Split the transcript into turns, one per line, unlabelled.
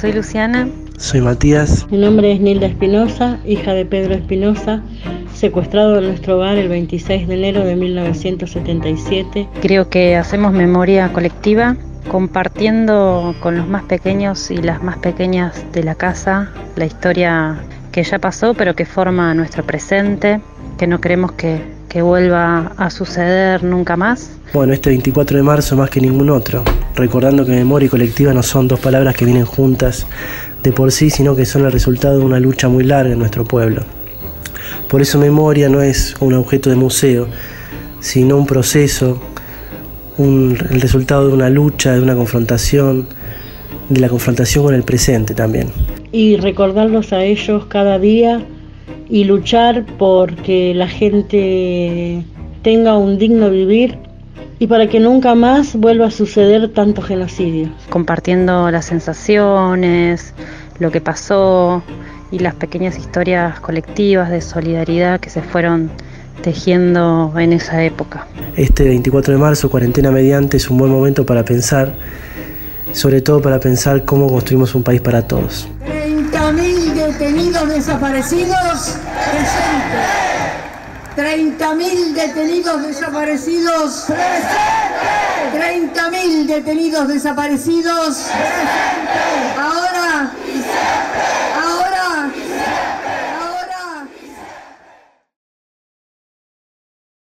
soy Luciana.
Soy Matías.
Mi nombre es Nilda Espinosa, hija de Pedro Espinosa, secuestrado en nuestro hogar el 26 de enero de 1977.
Creo que hacemos memoria colectiva compartiendo con los más pequeños y las más pequeñas de la casa la historia que ya pasó pero que forma nuestro presente, que no queremos que, que vuelva a suceder nunca más.
Bueno, este 24 de marzo más que ningún otro, recordando que memoria y colectiva no son dos palabras que vienen juntas de por sí, sino que son el resultado de una lucha muy larga en nuestro pueblo. Por eso memoria no es un objeto de museo, sino un proceso, un, el resultado de una lucha, de una confrontación, de la confrontación con el presente también.
Y recordarlos a ellos cada día y luchar porque la gente tenga un digno vivir y para que nunca más vuelva a suceder tanto genocidio.
Compartiendo las sensaciones, lo que pasó y las pequeñas historias colectivas de solidaridad que se fueron tejiendo en esa época.
Este 24 de marzo, cuarentena mediante, es un buen momento para pensar, sobre todo para pensar cómo construimos un país para todos.
30.000 detenidos desaparecidos 30.000 detenidos desaparecidos. 30.000 detenidos desaparecidos. Ahora